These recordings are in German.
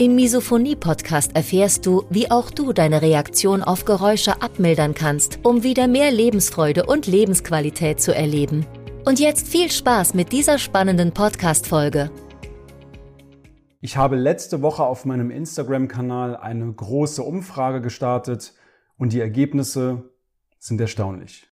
Im Misophonie-Podcast erfährst du, wie auch du deine Reaktion auf Geräusche abmildern kannst, um wieder mehr Lebensfreude und Lebensqualität zu erleben. Und jetzt viel Spaß mit dieser spannenden Podcast-Folge. Ich habe letzte Woche auf meinem Instagram-Kanal eine große Umfrage gestartet und die Ergebnisse sind erstaunlich.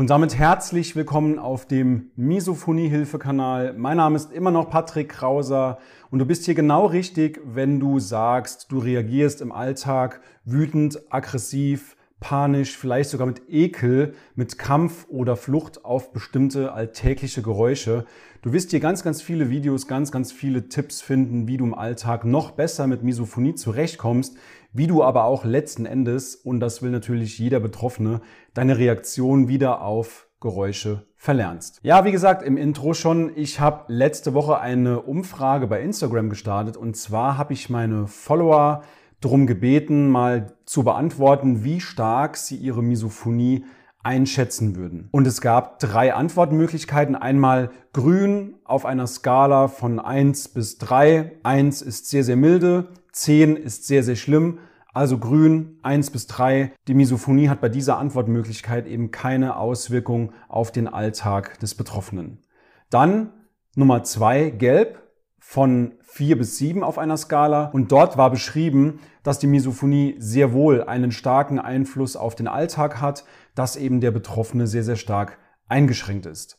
Und damit herzlich willkommen auf dem Misophonie-Hilfe-Kanal. Mein Name ist immer noch Patrick Krauser und du bist hier genau richtig, wenn du sagst, du reagierst im Alltag wütend, aggressiv, panisch, vielleicht sogar mit Ekel, mit Kampf oder Flucht auf bestimmte alltägliche Geräusche. Du wirst hier ganz, ganz viele Videos, ganz, ganz viele Tipps finden, wie du im Alltag noch besser mit Misophonie zurechtkommst, wie du aber auch letzten Endes, und das will natürlich jeder Betroffene, deine Reaktion wieder auf Geräusche verlernst. Ja, wie gesagt, im Intro schon, ich habe letzte Woche eine Umfrage bei Instagram gestartet und zwar habe ich meine Follower darum gebeten, mal zu beantworten, wie stark sie ihre Misophonie einschätzen würden. Und es gab drei Antwortmöglichkeiten. Einmal grün auf einer Skala von 1 bis 3. 1 ist sehr, sehr milde, 10 ist sehr, sehr schlimm. Also grün 1 bis 3. Die Misophonie hat bei dieser Antwortmöglichkeit eben keine Auswirkung auf den Alltag des Betroffenen. Dann Nummer 2 gelb von 4 bis 7 auf einer Skala und dort war beschrieben, dass die Misophonie sehr wohl einen starken Einfluss auf den Alltag hat, dass eben der Betroffene sehr, sehr stark eingeschränkt ist.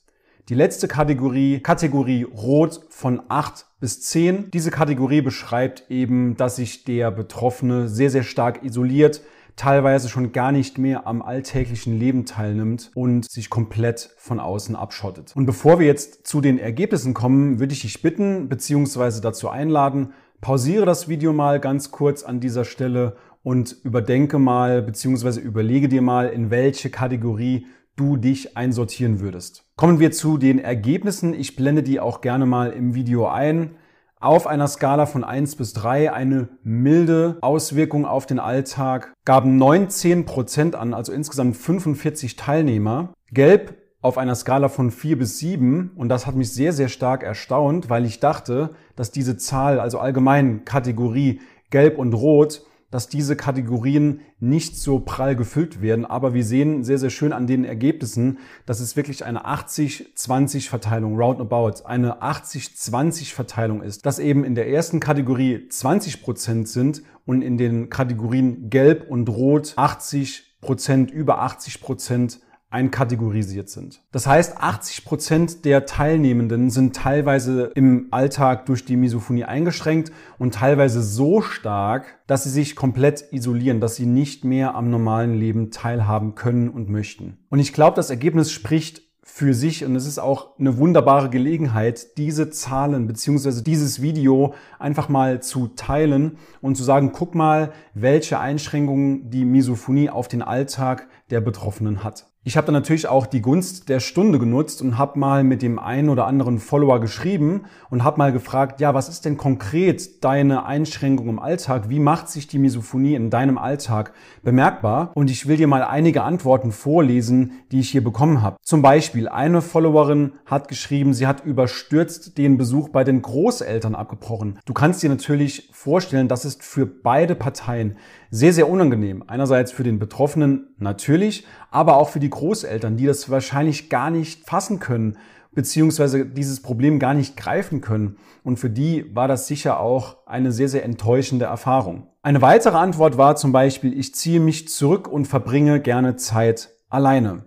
Die letzte Kategorie, Kategorie Rot von 8 bis 10. Diese Kategorie beschreibt eben, dass sich der Betroffene sehr, sehr stark isoliert, teilweise schon gar nicht mehr am alltäglichen Leben teilnimmt und sich komplett von außen abschottet. Und bevor wir jetzt zu den Ergebnissen kommen, würde ich dich bitten bzw. dazu einladen, pausiere das Video mal ganz kurz an dieser Stelle und überdenke mal bzw. überlege dir mal, in welche Kategorie du dich einsortieren würdest. Kommen wir zu den Ergebnissen. Ich blende die auch gerne mal im Video ein. Auf einer Skala von 1 bis 3 eine milde Auswirkung auf den Alltag gaben 19 Prozent an, also insgesamt 45 Teilnehmer. Gelb auf einer Skala von 4 bis 7 und das hat mich sehr, sehr stark erstaunt, weil ich dachte, dass diese Zahl, also allgemein Kategorie Gelb und Rot, dass diese Kategorien nicht so prall gefüllt werden. Aber wir sehen sehr, sehr schön an den Ergebnissen, dass es wirklich eine 80-20 Verteilung, roundabout, eine 80-20 Verteilung ist. Dass eben in der ersten Kategorie 20 Prozent sind und in den Kategorien Gelb und Rot 80 Prozent, über 80 Prozent einkategorisiert sind. Das heißt, 80 Prozent der Teilnehmenden sind teilweise im Alltag durch die Misophonie eingeschränkt und teilweise so stark, dass sie sich komplett isolieren, dass sie nicht mehr am normalen Leben teilhaben können und möchten. Und ich glaube, das Ergebnis spricht für sich und es ist auch eine wunderbare Gelegenheit, diese Zahlen beziehungsweise dieses Video einfach mal zu teilen und zu sagen, guck mal, welche Einschränkungen die Misophonie auf den Alltag der Betroffenen hat. Ich habe dann natürlich auch die Gunst der Stunde genutzt und habe mal mit dem einen oder anderen Follower geschrieben und habe mal gefragt, ja, was ist denn konkret deine Einschränkung im Alltag? Wie macht sich die Misophonie in deinem Alltag bemerkbar? Und ich will dir mal einige Antworten vorlesen, die ich hier bekommen habe. Zum Beispiel, eine Followerin hat geschrieben, sie hat überstürzt den Besuch bei den Großeltern abgebrochen. Du kannst dir natürlich vorstellen, das ist für beide Parteien sehr, sehr unangenehm. Einerseits für den Betroffenen natürlich, aber auch für die Großeltern, die das wahrscheinlich gar nicht fassen können, beziehungsweise dieses Problem gar nicht greifen können. Und für die war das sicher auch eine sehr, sehr enttäuschende Erfahrung. Eine weitere Antwort war zum Beispiel, ich ziehe mich zurück und verbringe gerne Zeit alleine.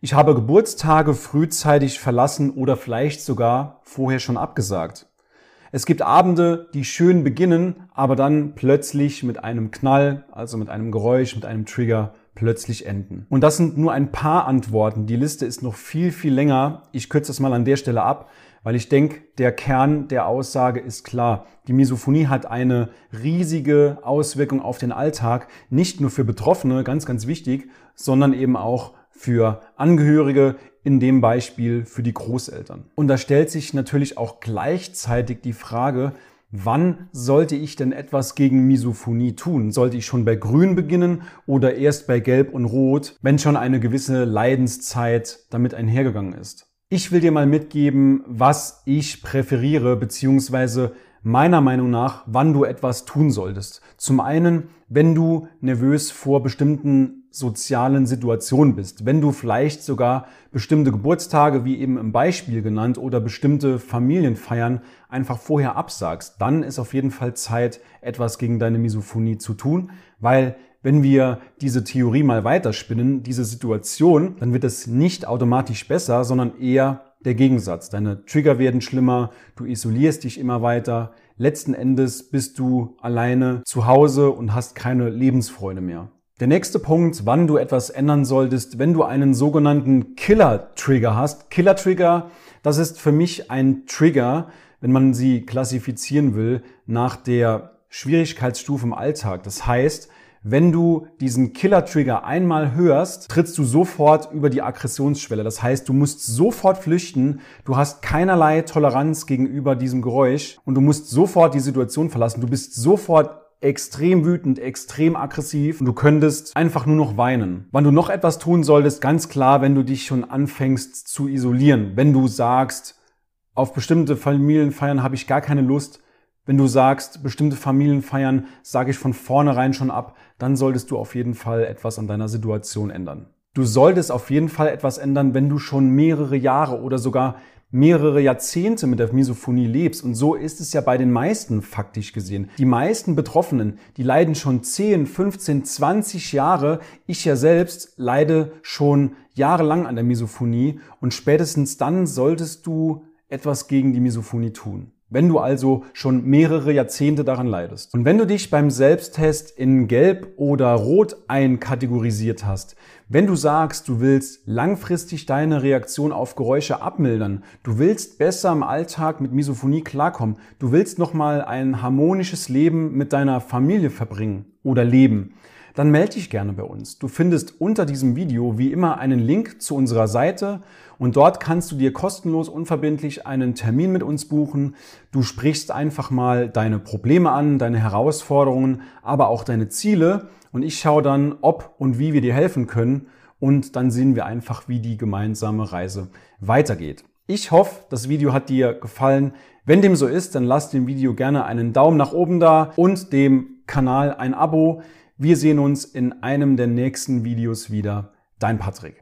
Ich habe Geburtstage frühzeitig verlassen oder vielleicht sogar vorher schon abgesagt. Es gibt Abende, die schön beginnen, aber dann plötzlich mit einem Knall, also mit einem Geräusch, mit einem Trigger plötzlich enden. Und das sind nur ein paar Antworten. Die Liste ist noch viel, viel länger. Ich kürze das mal an der Stelle ab, weil ich denke, der Kern der Aussage ist klar. Die Misophonie hat eine riesige Auswirkung auf den Alltag, nicht nur für Betroffene, ganz, ganz wichtig, sondern eben auch für Angehörige, in dem Beispiel für die Großeltern. Und da stellt sich natürlich auch gleichzeitig die Frage, Wann sollte ich denn etwas gegen Misophonie tun? Sollte ich schon bei Grün beginnen oder erst bei Gelb und Rot, wenn schon eine gewisse Leidenszeit damit einhergegangen ist? Ich will dir mal mitgeben, was ich präferiere, beziehungsweise meiner Meinung nach, wann du etwas tun solltest. Zum einen, wenn du nervös vor bestimmten sozialen Situationen bist, wenn du vielleicht sogar bestimmte Geburtstage, wie eben im Beispiel genannt, oder bestimmte Familienfeiern einfach vorher absagst, dann ist auf jeden Fall Zeit, etwas gegen deine Misophonie zu tun, weil wenn wir diese Theorie mal weiterspinnen, diese Situation, dann wird es nicht automatisch besser, sondern eher der Gegensatz. Deine Trigger werden schlimmer, du isolierst dich immer weiter. Letzten Endes bist du alleine zu Hause und hast keine Lebensfreude mehr. Der nächste Punkt, wann du etwas ändern solltest, wenn du einen sogenannten Killer-Trigger hast. Killer-Trigger, das ist für mich ein Trigger, wenn man sie klassifizieren will, nach der Schwierigkeitsstufe im Alltag. Das heißt, wenn du diesen Killer-Trigger einmal hörst, trittst du sofort über die Aggressionsschwelle. Das heißt, du musst sofort flüchten, du hast keinerlei Toleranz gegenüber diesem Geräusch und du musst sofort die Situation verlassen. Du bist sofort extrem wütend, extrem aggressiv und du könntest einfach nur noch weinen. Wann du noch etwas tun solltest, ganz klar, wenn du dich schon anfängst zu isolieren. Wenn du sagst, auf bestimmte Familienfeiern habe ich gar keine Lust, wenn du sagst, bestimmte Familienfeiern sage ich von vornherein schon ab, dann solltest du auf jeden Fall etwas an deiner Situation ändern. Du solltest auf jeden Fall etwas ändern, wenn du schon mehrere Jahre oder sogar mehrere Jahrzehnte mit der Misophonie lebst. Und so ist es ja bei den meisten faktisch gesehen. Die meisten Betroffenen, die leiden schon 10, 15, 20 Jahre. Ich ja selbst leide schon jahrelang an der Misophonie. Und spätestens dann solltest du etwas gegen die Misophonie tun wenn du also schon mehrere Jahrzehnte daran leidest. Und wenn du dich beim Selbsttest in Gelb oder Rot einkategorisiert hast, wenn du sagst, du willst langfristig deine Reaktion auf Geräusche abmildern, du willst besser im Alltag mit Misophonie klarkommen, du willst nochmal ein harmonisches Leben mit deiner Familie verbringen oder leben, dann melde dich gerne bei uns. Du findest unter diesem Video wie immer einen Link zu unserer Seite und dort kannst du dir kostenlos unverbindlich einen Termin mit uns buchen. Du sprichst einfach mal deine Probleme an, deine Herausforderungen, aber auch deine Ziele und ich schaue dann, ob und wie wir dir helfen können und dann sehen wir einfach, wie die gemeinsame Reise weitergeht. Ich hoffe, das Video hat dir gefallen. Wenn dem so ist, dann lass dem Video gerne einen Daumen nach oben da und dem Kanal ein Abo. Wir sehen uns in einem der nächsten Videos wieder. Dein Patrick.